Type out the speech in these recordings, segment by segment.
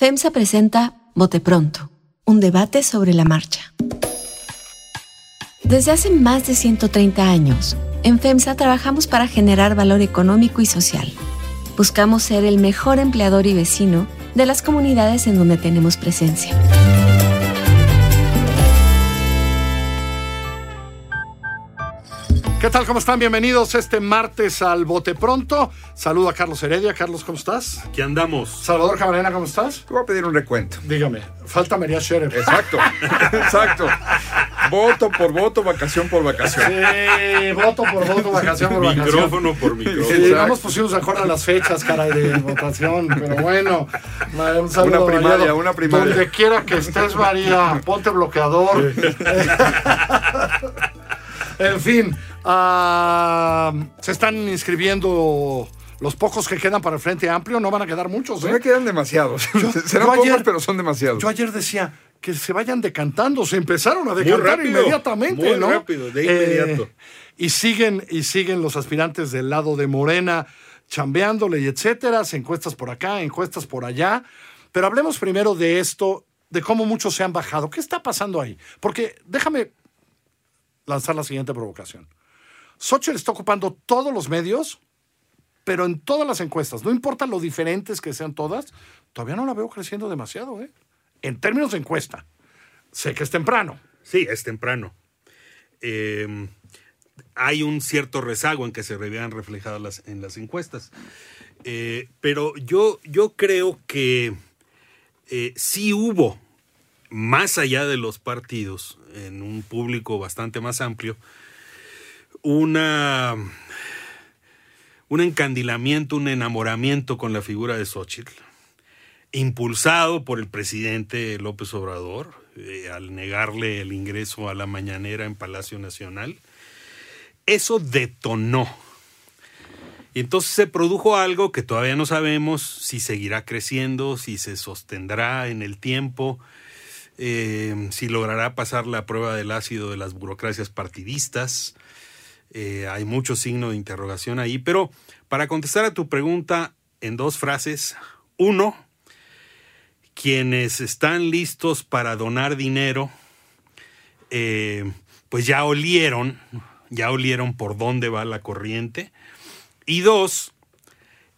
FEMSA presenta Bote Pronto, un debate sobre la marcha. Desde hace más de 130 años, en FEMSA trabajamos para generar valor económico y social. Buscamos ser el mejor empleador y vecino de las comunidades en donde tenemos presencia. ¿Qué tal? ¿Cómo están? Bienvenidos este martes al Bote Pronto. Saludo a Carlos Heredia. Carlos, ¿cómo estás? Aquí andamos. Salvador Camarena, ¿cómo estás? Te voy a pedir un recuento. Dígame, falta María Scherer. Exacto, exacto. Voto por voto, vacación por vacación. Sí, voto por voto, vacación por vacación. Micrófono por micrófono. Sí, Exacto. no nos pusimos de acuerdo en las fechas, caray, de votación, pero bueno. Un saludo, Una primaria, María. una primaria. Donde quiera que estés, María, ponte bloqueador. en fin, ah, se están inscribiendo los pocos que quedan para el Frente Amplio, no van a quedar muchos, No ¿eh? me quedan demasiados. Serán yo pocos, ayer- pero son demasiados. Yo ayer decía que se vayan decantando, se empezaron a decantar rápido, inmediatamente, muy ¿no? rápido, de inmediato. Eh, y siguen, y siguen los aspirantes del lado de Morena chambeándole y etcétera, se encuestas por acá, encuestas por allá. Pero hablemos primero de esto, de cómo muchos se han bajado. ¿Qué está pasando ahí? Porque déjame lanzar la siguiente provocación. Xochitl está ocupando todos los medios, pero en todas las encuestas, no importa lo diferentes que sean todas, todavía no la veo creciendo demasiado, ¿eh? En términos de encuesta. Sé que es temprano. Sí, es temprano. Eh, hay un cierto rezago en que se vean reflejadas las, en las encuestas. Eh, pero yo, yo creo que eh, sí hubo, más allá de los partidos, en un público bastante más amplio, una, un encandilamiento, un enamoramiento con la figura de Xochitl, impulsado por el presidente López Obrador, eh, al negarle el ingreso a la mañanera en Palacio Nacional. Eso detonó. Y entonces se produjo algo que todavía no sabemos si seguirá creciendo, si se sostendrá en el tiempo, eh, si logrará pasar la prueba del ácido de las burocracias partidistas. Eh, hay mucho signo de interrogación ahí, pero para contestar a tu pregunta en dos frases, uno, quienes están listos para donar dinero, eh, pues ya olieron, ya olieron por dónde va la corriente. Y dos,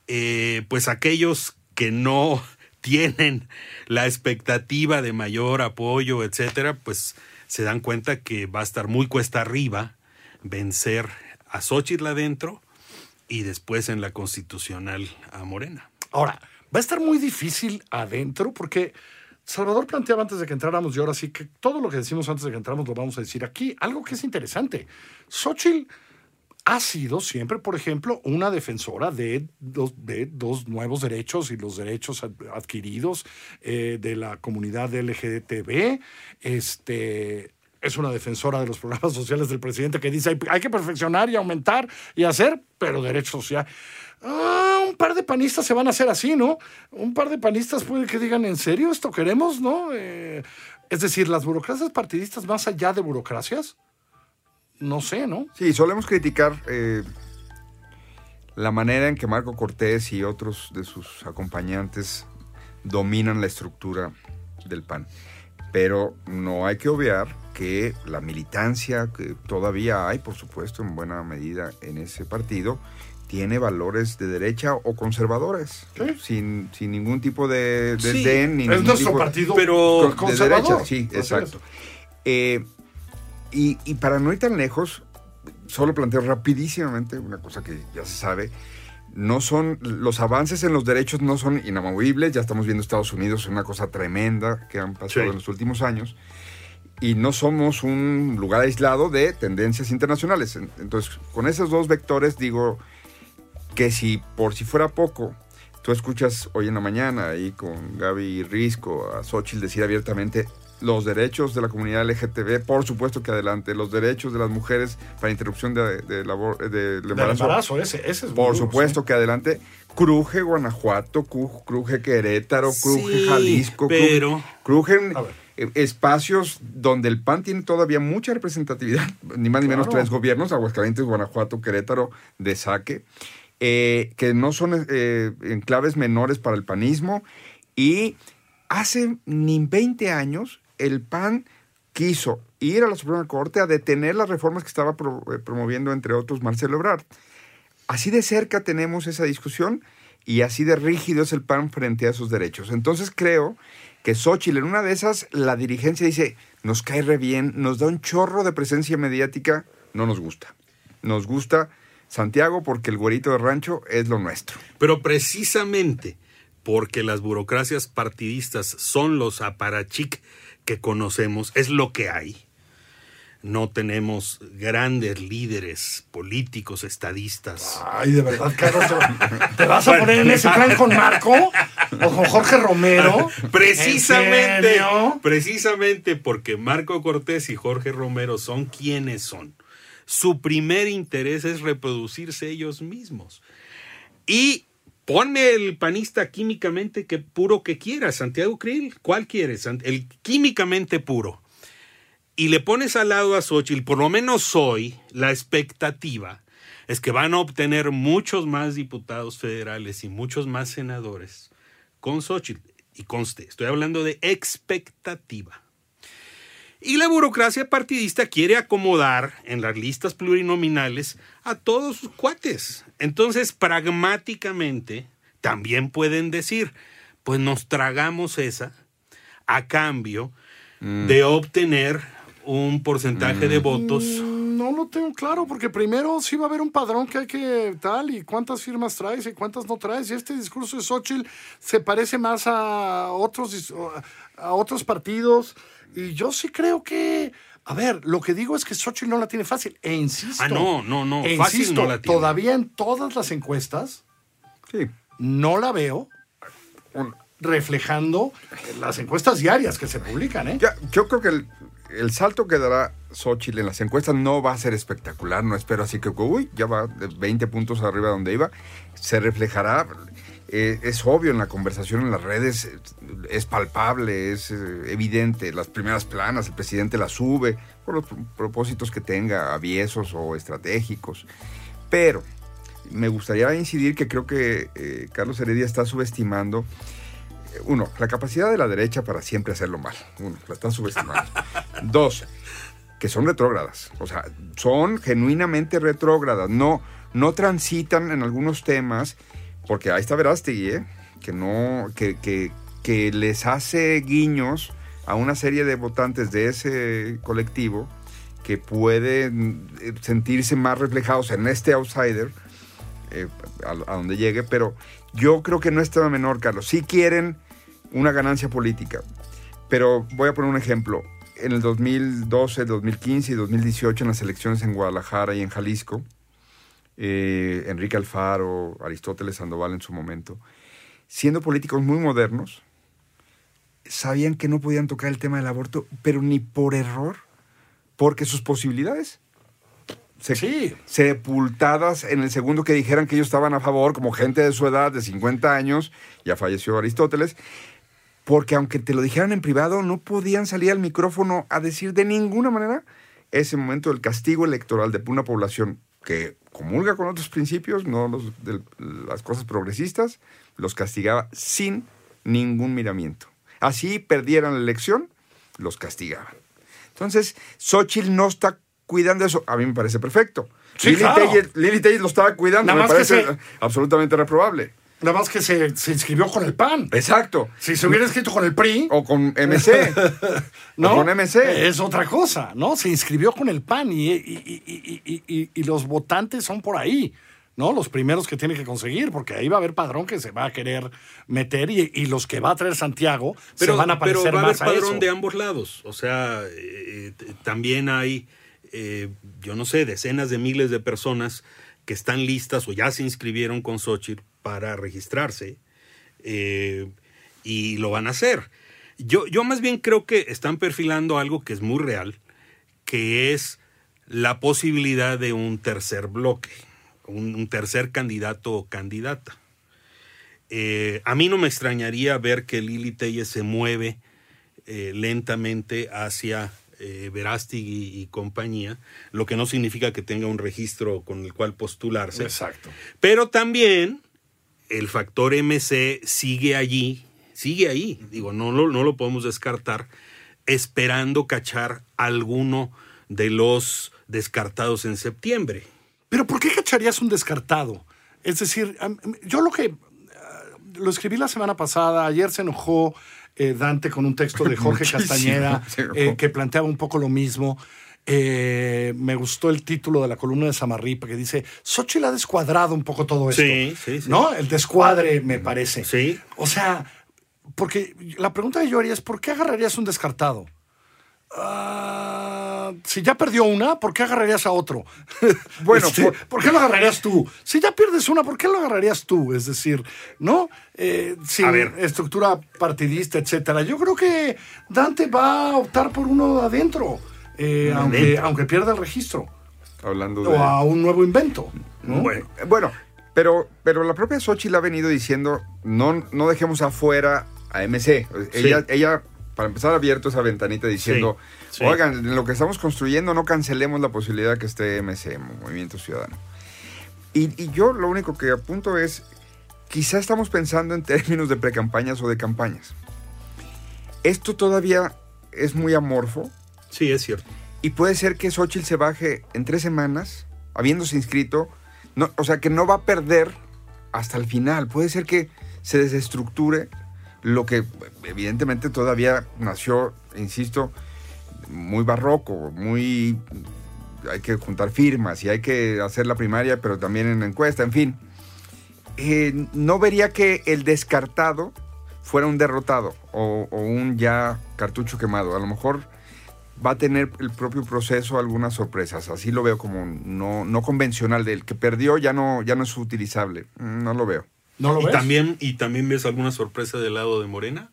eh, pues aquellos que no tienen la expectativa de mayor apoyo, etcétera, pues se dan cuenta que va a estar muy cuesta arriba vencer a Xochitl adentro y después en la constitucional a Morena. Ahora, va a estar muy difícil adentro porque Salvador planteaba antes de que entráramos y ahora sí que todo lo que decimos antes de que entráramos lo vamos a decir aquí. Algo que es interesante. Xochitl ha sido siempre, por ejemplo, una defensora de dos, nuevos derechos y los derechos ad- adquiridos eh, de la comunidad LGTB. Este, es una defensora de los programas sociales del presidente que dice hay, hay que perfeccionar y aumentar y hacer, pero derecho social. Ah, un par de panistas se van a hacer así, ¿no? Un par de panistas puede que digan, ¿en serio esto queremos, no? Eh, es decir, las burocracias partidistas más allá de burocracias, no sé, ¿no? Sí, solemos criticar eh, la manera en que Marco Cortés y otros de sus acompañantes dominan la estructura del PAN. Pero no hay que obviar que la militancia que todavía hay, por supuesto, en buena medida en ese partido, tiene valores de derecha o conservadores, Sí. sin, sin ningún tipo de Sí, desdén. ni Es ningún nuestro tipo de- partido pero de conservador. derecha, sí, exacto. Eh, y, y para no ir tan lejos, solo planteo rapidísimamente una cosa que ya se sabe. No son, los avances en los derechos no son inamovibles. Ya estamos viendo Estados Unidos una cosa tremenda que han pasado Sí. en los últimos años. Y no somos un lugar aislado de tendencias internacionales. En- Entonces, con esos dos vectores digo que si por si fuera poco, tú escuchas hoy en la mañana ahí con Gaby Risco a Xochitl decir abiertamente los derechos de la comunidad LGTB, por supuesto que adelante, los derechos de las mujeres para interrupción de, de labor, de- del Del embarazo, embarazo, ese, ese es por duro, supuesto que adelante, cruje Guanajuato, cru- cruje Querétaro, cruje Sí, Jalisco, cruje- pero- crujen A ver. eh, espacios donde el PAN tiene todavía mucha representatividad, ni más ni menos Claro. tres gobiernos, Aguascalientes, Guanajuato, Querétaro, de saque, eh, que no son eh, enclaves menores para el panismo y hace ni 20 años el PAN quiso ir a la Suprema Corte a detener las reformas que estaba pro- eh, promoviendo, entre otros, Marcelo Ebrard. Así de cerca tenemos esa discusión y así de rígido es el PAN frente a esos derechos. Entonces creo que Xochitl, en una de esas, la dirigencia dice, nos cae re bien, nos da un chorro de presencia mediática, no nos gusta. Nos gusta Santiago porque el güerito de rancho es lo nuestro. Pero precisamente porque las burocracias partidistas son los aparachic que conocemos, es lo que hay. No tenemos grandes líderes políticos, estadistas. Ay, de verdad, Carlos, ¿te- ¿te vas a poner en ese plan con Marco o con Jorge Romero? Precisamente, precisamente porque Marco Cortés y Jorge Romero son quienes son. Su primer interés es reproducirse ellos mismos. Y pone el panista químicamente que puro que quiera, Santiago Krill, ¿cuál quieres? El químicamente puro. Y le pones al lado a Xochitl, por lo menos hoy, la expectativa es que van a obtener muchos más diputados federales y muchos más senadores con Xochitl. Y conste, estoy hablando de expectativa. Y la burocracia partidista quiere acomodar en las listas plurinominales a todos sus cuates. Entonces, pragmáticamente, también pueden decir, pues nos tragamos esa a cambio de obtener un porcentaje de votos. Mm, No lo tengo claro, porque primero sí va a haber un padrón que hay que tal, y cuántas firmas traes y cuántas no traes. Y este discurso de Xochitl se parece más a otros, a otros partidos. Y yo sí creo que. A ver, lo que digo es que Xochitl no la tiene fácil. E insisto. Ah, no, no, no, e fácil insisto, no la tiene. Todavía en todas las encuestas Sí. no la veo Un- reflejando las encuestas diarias que se publican, ¿eh? Ya, yo creo que el, el salto que dará Xochitl en las encuestas no va a ser espectacular. No espero así que, uy, ya va de 20 puntos arriba de donde iba. Se reflejará. eh, es obvio en la conversación en las redes, es palpable, es eh, evidente. Las primeras planas, el presidente las sube por los pr- propósitos que tenga, aviesos o estratégicos. Pero me gustaría incidir que creo que eh, Carlos Heredia está subestimando uno, la capacidad de la derecha para siempre hacerlo mal. Uno, la están subestimando. Dos, que son retrógradas. O sea, son genuinamente retrógradas. No, no transitan en algunos temas, porque ahí está Verástegui, ¿eh? que, no, que, que, que les hace guiños a una serie de votantes de ese colectivo que pueden eh, sentirse más reflejados en este outsider eh, a, a donde llegue, pero yo creo que no es tema menor, Carlos. Sí quieren una ganancia política, pero voy a poner un ejemplo. En el 2012, 2015 y 2018, en las elecciones en Guadalajara y en Jalisco, eh, Enrique Alfaro, Aristóteles Sandoval en su momento, siendo políticos muy modernos, sabían que no podían tocar el tema del aborto, pero ni por error, porque sus posibilidades se- Sí. sepultadas en el segundo que dijeran que ellos estaban a favor, como gente de su edad, de 50 años, ya falleció Aristóteles, porque aunque te lo dijeran en privado, no podían salir al micrófono a decir de ninguna manera ese momento del castigo electoral de una población que comulga con otros principios, no los de las cosas progresistas, los castigaba sin ningún miramiento. Así perdieran la elección, los castigaban. Entonces, Xochitl no está cuidando eso. A mí me parece perfecto. Sí, Lili, claro. Lili Telles lo estaba cuidando. Nada me parece se- absolutamente reprobable. Nada más que se, se inscribió con el PAN. Exacto. Si se hubiera inscrito con el PRI, O con MC. ¿no? O con MC. Es otra cosa, ¿no? Se inscribió con el PAN y, y- y- y- y- y- y los votantes son por ahí, ¿no? Los primeros que tiene que conseguir, porque ahí va a haber padrón que se va a querer meter y, y los que va a traer Santiago Pero, se van a pero parecer va a haber más a padrón eso. de ambos lados. O sea, eh, t- también hay, eh, yo no sé, decenas de miles de personas que están listas o ya se inscribieron con Xochitl para registrarse eh, y lo van a hacer. Yo, yo más bien creo que están perfilando algo que es muy real, que es la posibilidad de un tercer bloque, un, un tercer candidato o candidata. Eh, a mí no me extrañaría ver que Lili Telles se mueve eh, lentamente hacia eh, Verástegui y compañía, lo que no significa que tenga un registro con el cual postularse. Exacto. Pero también el factor MC sigue allí, sigue ahí. Digo, no lo, no lo podemos descartar, esperando cachar alguno de los descartados en septiembre. Pero ¿por qué cacharías un descartado? Es decir, yo lo que lo escribí la semana pasada, ayer se enojó eh, Dante con un texto de Jorge Castañeda eh, que planteaba un poco lo mismo. Eh, me gustó el título de la columna de Samarripa que dice, Xochitl ha descuadrado un poco todo esto. Sí, sí, sí. ¿No? El descuadre, me parece. Sí. O sea, porque la pregunta que yo haría es, ¿por qué agarrarías un descartado? Ah, si ya perdió una, ¿por qué agarrarías a otro? Bueno, este, por, qué lo agarrarías tú? Si ya pierdes una, ¿por qué lo agarrarías tú? Es decir, ¿no? Eh, sin estructura partidista, etcétera. Yo creo que Dante va a optar por uno adentro, eh, aunque, aunque pierda el registro. Hablando de... O a un nuevo invento. Bueno, bueno, pero, pero la propia Xochitl ha venido diciendo, no, no dejemos afuera a MC. Ella, ella para empezar, abierto esa ventanita diciendo, oigan, en lo que estamos construyendo no cancelemos la posibilidad que esté MC, Movimiento Ciudadano. Y, yo lo único que apunto es, quizá estamos pensando en términos de precampañas o de campañas. Esto todavía es muy amorfo. Sí, es cierto. Y puede ser que Xochitl se baje en tres semanas, habiéndose inscrito, no, o sea, que no va a perder hasta el final. Puede ser que se desestructure lo que evidentemente todavía nació, insisto, muy barroco, muy... hay que juntar firmas y hay que hacer la primaria, pero también en la encuesta, en fin. Eh, no vería que el descartado fuera un derrotado o, un ya cartucho quemado. A lo mejor va a tener el propio proceso algunas sorpresas. Así lo veo como no, no convencional. Del que perdió ya no, ya no es utilizable. No lo veo. ¿No lo ¿Y ves? También, ¿Y también ves alguna sorpresa del lado de Morena?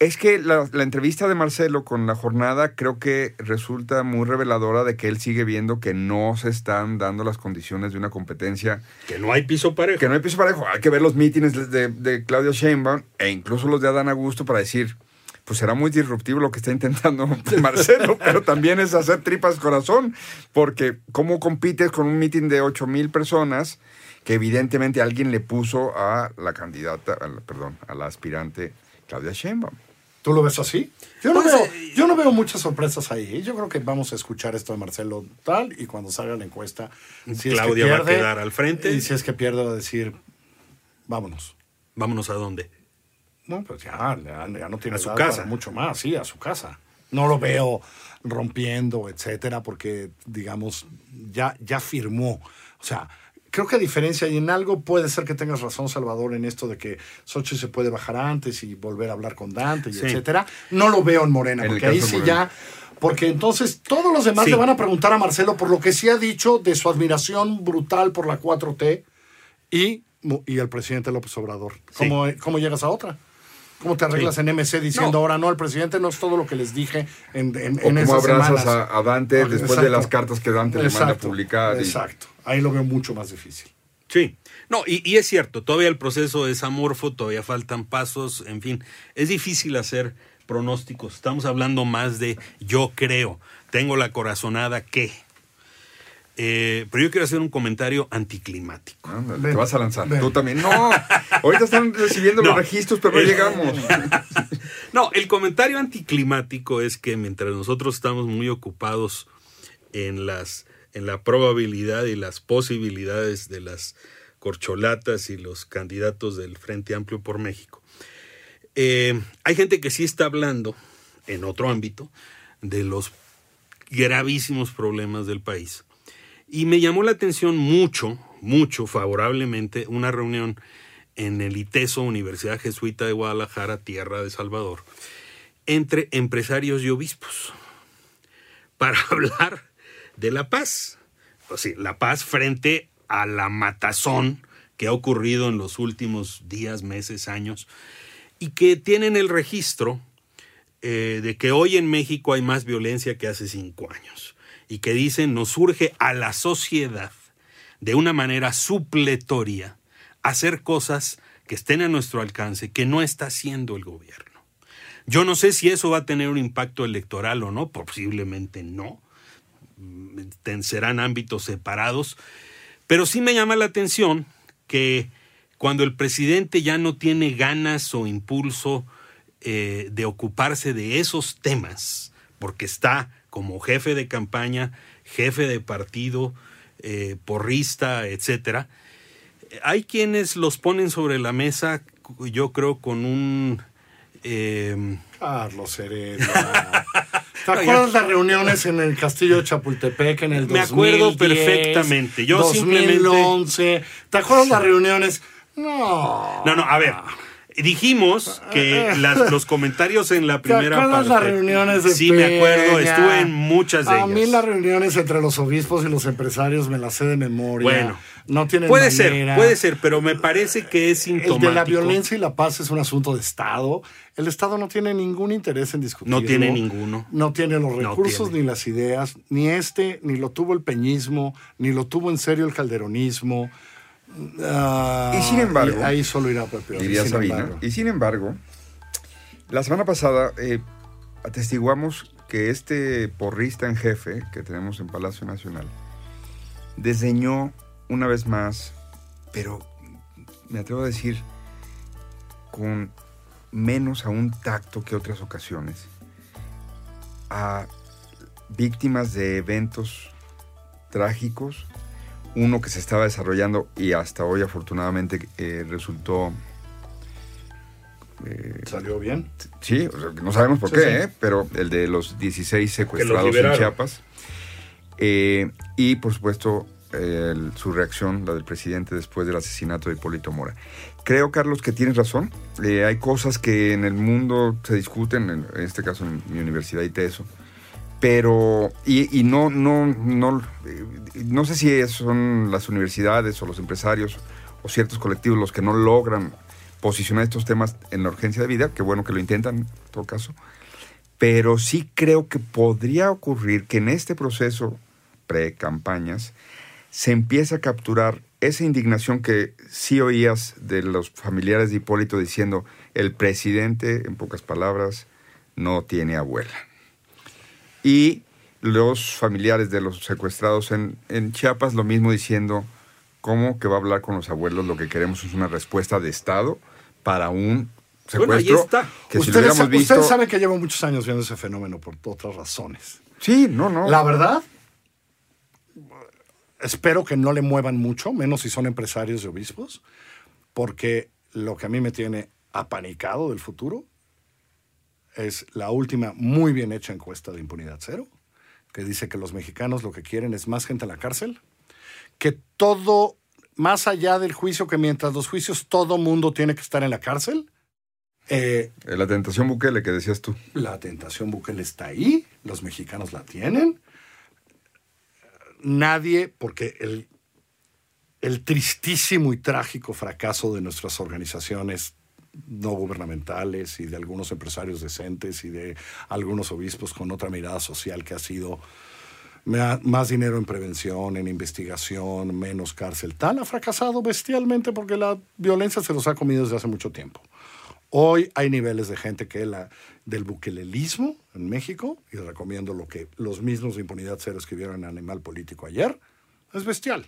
Es que la, entrevista de Marcelo con la jornada creo que resulta muy reveladora de que él sigue viendo que no se están dando las condiciones de una competencia. Que no hay piso parejo. Que no hay piso parejo. Hay que ver los mítines de, de Claudio Sheinbaum e incluso los de Adán Augusto para decir, pues será muy disruptivo lo que está intentando Marcelo, pero también es hacer tripas corazón, porque ¿cómo compites con un mitin de 8 mil personas? que evidentemente alguien le puso a la candidata, perdón, a la aspirante Claudia Sheinbaum. ¿Tú lo ves así? Yo no, pues, veo, eh, yo no veo muchas sorpresas ahí. Yo creo que vamos a escuchar esto de Marcelo tal y cuando salga la encuesta, si Claudia va a quedar al frente. Y si es que pierde, va a decir, vámonos. ¿Vámonos a dónde? No, pues ya, ya, no tiene a su casa. mucho más, sí, a su casa. No lo veo rompiendo, etcétera, porque, digamos, ya, ya firmó. O sea, creo que a diferencia, y en algo puede ser que tengas razón, Salvador, en esto de que Sochi se puede bajar antes y volver a hablar con Dante, y etcétera. No lo veo en Morena, porque ahí sí ya. Porque entonces todos los demás le van a preguntar a Marcelo por lo que sí ha dicho de su admiración brutal por la 4T y, y el presidente López Obrador. ¿Cómo, ¿Cómo llegas a otra? ¿Cómo te arreglas en MC diciendo ahora no, el presidente no es todo lo que les dije en, en, o ¿Cómo abrazas a, Dante después de las cartas que Dante le manda a publicar? Exacto. Ahí lo veo mucho más difícil. Sí. No, y, y, es cierto, todavía el proceso es amorfo, todavía faltan pasos, en fin, es difícil hacer pronósticos. Estamos hablando más de yo creo, tengo la corazonada que. Eh, pero yo quiero hacer un comentario anticlimático. te vas a lanzar. Tú también. No, ahorita están recibiendo los registros, pero no llegamos. no, el comentario anticlimático es que mientras nosotros estamos muy ocupados en las en la probabilidad y las posibilidades de las corcholatas y los candidatos del Frente Amplio por México. Eh, hay gente que sí está hablando en otro ámbito de los gravísimos problemas del país y me llamó la atención mucho, mucho favorablemente una reunión en el ITESO, Universidad Jesuita de Guadalajara, tierra de Salvador, entre empresarios y obispos, para hablar de la paz. O sea, la paz frente a la matazón que ha ocurrido en los últimos días, meses, años, y que tienen el registro eh, de que hoy en México hay más violencia que hace cinco años y que dicen nos surge a la sociedad de una manera supletoria hacer cosas que estén a nuestro alcance que no está haciendo el gobierno. Yo no sé si eso va a tener un impacto electoral o no, posiblemente no, serán ámbitos separados, pero sí me llama la atención que cuando el presidente ya no tiene ganas o impulso eh, de ocuparse de esos temas, porque está como jefe de campaña, jefe de partido, eh, porrista, etcétera. Hay quienes los ponen sobre la mesa, yo creo, con un eh, Carlos Heredia. ¿Te acuerdas las reuniones en el castillo de Chapultepec en el 2010? Me acuerdo perfectamente. Yo 2011. ¿Te acuerdas las reuniones? No. No, no, a ver. Dijimos que las- los comentarios en la primera ¿Te acuerdas parte. las reuniones de Sí, me acuerdo, estuve en muchas de A ellas. mí las reuniones entre los obispos y los empresarios me las sé de memoria. Bueno, no tienen puede manera. ser, puede ser, pero me parece que es El sintomático. de la violencia y la paz es un asunto de Estado. El Estado no tiene ningún interés en discutirlo. No tiene ninguno. No tiene los No recursos tiene. ni las ideas. Ni este, ni lo tuvo el peñismo, ni lo tuvo en serio el calderonismo. Ah, Y sin embargo, y ahí solo irá peor. diría Sabina. embargo. Y sin embargo, la semana pasada eh, atestiguamos que este porrista en jefe que tenemos en Palacio Nacional desdeñó una vez más, pero me atrevo a decir con menos a un tacto que otras ocasiones, a víctimas de eventos trágicos, uno que se estaba desarrollando y hasta hoy afortunadamente eh, resultó eh, ¿Salió bien? Sí, o sea, no sabemos por Sí, qué, sí. ¿eh? pero el de los 16 secuestrados en. Chiapas. Eh, y por supuesto, el- su reacción, la del presidente después del asesinato de Hipólito Mora. Creo, Carlos, que tienes razón. Hay cosas que en el mundo se discuten, en, en este caso en mi universidad y TESO. Pero, y, y no, no, no, no sé si son las universidades o los empresarios o ciertos colectivos los que no logran posicionar estos temas en la urgencia de vida, que bueno que lo intentan en todo caso, pero sí creo que podría ocurrir que en este proceso pre-campañas se empiece a capturar esa indignación que sí oías de los familiares de Hipólito diciendo, el presidente, en pocas palabras, no tiene abuela. Y los familiares de los secuestrados en, en Chiapas lo mismo diciendo, ¿cómo que va a hablar con los abuelos? Lo que queremos es una respuesta de Estado para un Bueno, ahí secuestro está. que si lo ustedes, visto... ustedes saben que llevo muchos años viendo ese fenómeno por otras razones. Sí, no, no. La verdad, espero que no le muevan mucho, menos si son empresarios y obispos, porque lo que a mí me tiene apanicado del futuro es la última muy bien hecha encuesta de impunidad cero, que dice que los mexicanos lo que quieren es más gente en la cárcel, que todo, más allá del juicio, que mientras los juicios todo mundo tiene que estar en la cárcel, eh, Eh, La tentación Bukele que decías tú. la tentación Bukele está ahí, los mexicanos la tienen. Nadie, porque el, el tristísimo y trágico fracaso de nuestras organizaciones no gubernamentales y de algunos empresarios decentes y de algunos obispos con otra mirada social que ha sido más dinero en prevención, en investigación, menos cárcel, tal, ha fracasado bestialmente porque la violencia se los ha comido desde hace mucho tiempo. Hoy hay niveles de gente que la del buquelelismo en México, y recomiendo lo que los mismos de Impunidad Cero escribieron en Animal Político ayer, es bestial,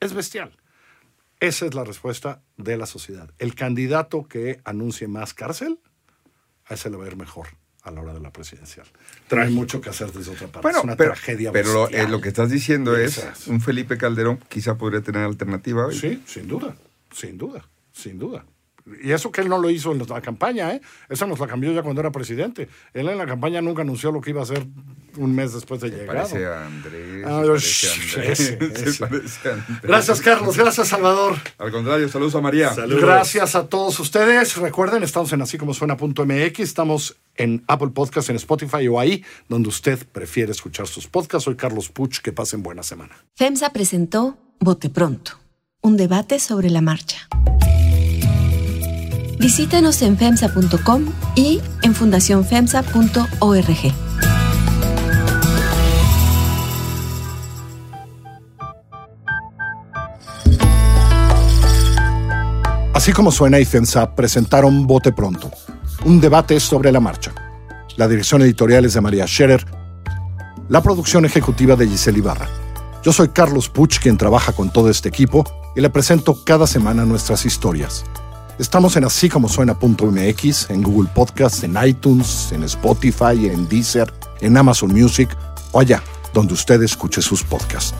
es bestial. Esa es la respuesta de la sociedad. El candidato que anuncie más cárcel, a ese le va a ir mejor a la hora de la presidencial. Hay mucho que hacer desde otra parte. Bueno, es una pero, tragedia pero lo, eh, lo que estás diciendo es, es. un Felipe Calderón quizá podría tener alternativa hoy. Sí, sin duda, sin duda, sin duda. Y eso que él no lo hizo en la campaña, ¿eh? Esa nos la cambió ya cuando era presidente. Él en la campaña nunca anunció lo que iba a hacer un mes después de llegar. parece a Andrés. Ah, se parece a shh, Andrés, ese, se ese. parece a Andrés. Gracias, Carlos. Gracias, Salvador. Al contrario, saludos a María. Saludos. Gracias a todos ustedes. Recuerden, estamos en así como suena.mx. Estamos en Apple Podcast, en Spotify o ahí donde usted prefiere escuchar sus podcasts. Soy Carlos Puch. Que pasen buena semana. FEMSA presentó Bote Pronto, un debate sobre la marcha. Visítanos en FEMSA.com y en fundacionfemsa.org. Así como suena y FEMSA presentaron Bote Pronto, un debate sobre la marcha. La dirección editorial es de María Scherer, la producción ejecutiva de Giselle Ibarra. Yo soy Carlos Puch, quien trabaja con todo este equipo, y le presento cada semana nuestras historias. Estamos en así como en Google Podcasts, en iTunes, en Spotify, en Deezer, en Amazon Music o allá donde usted escuche sus podcasts.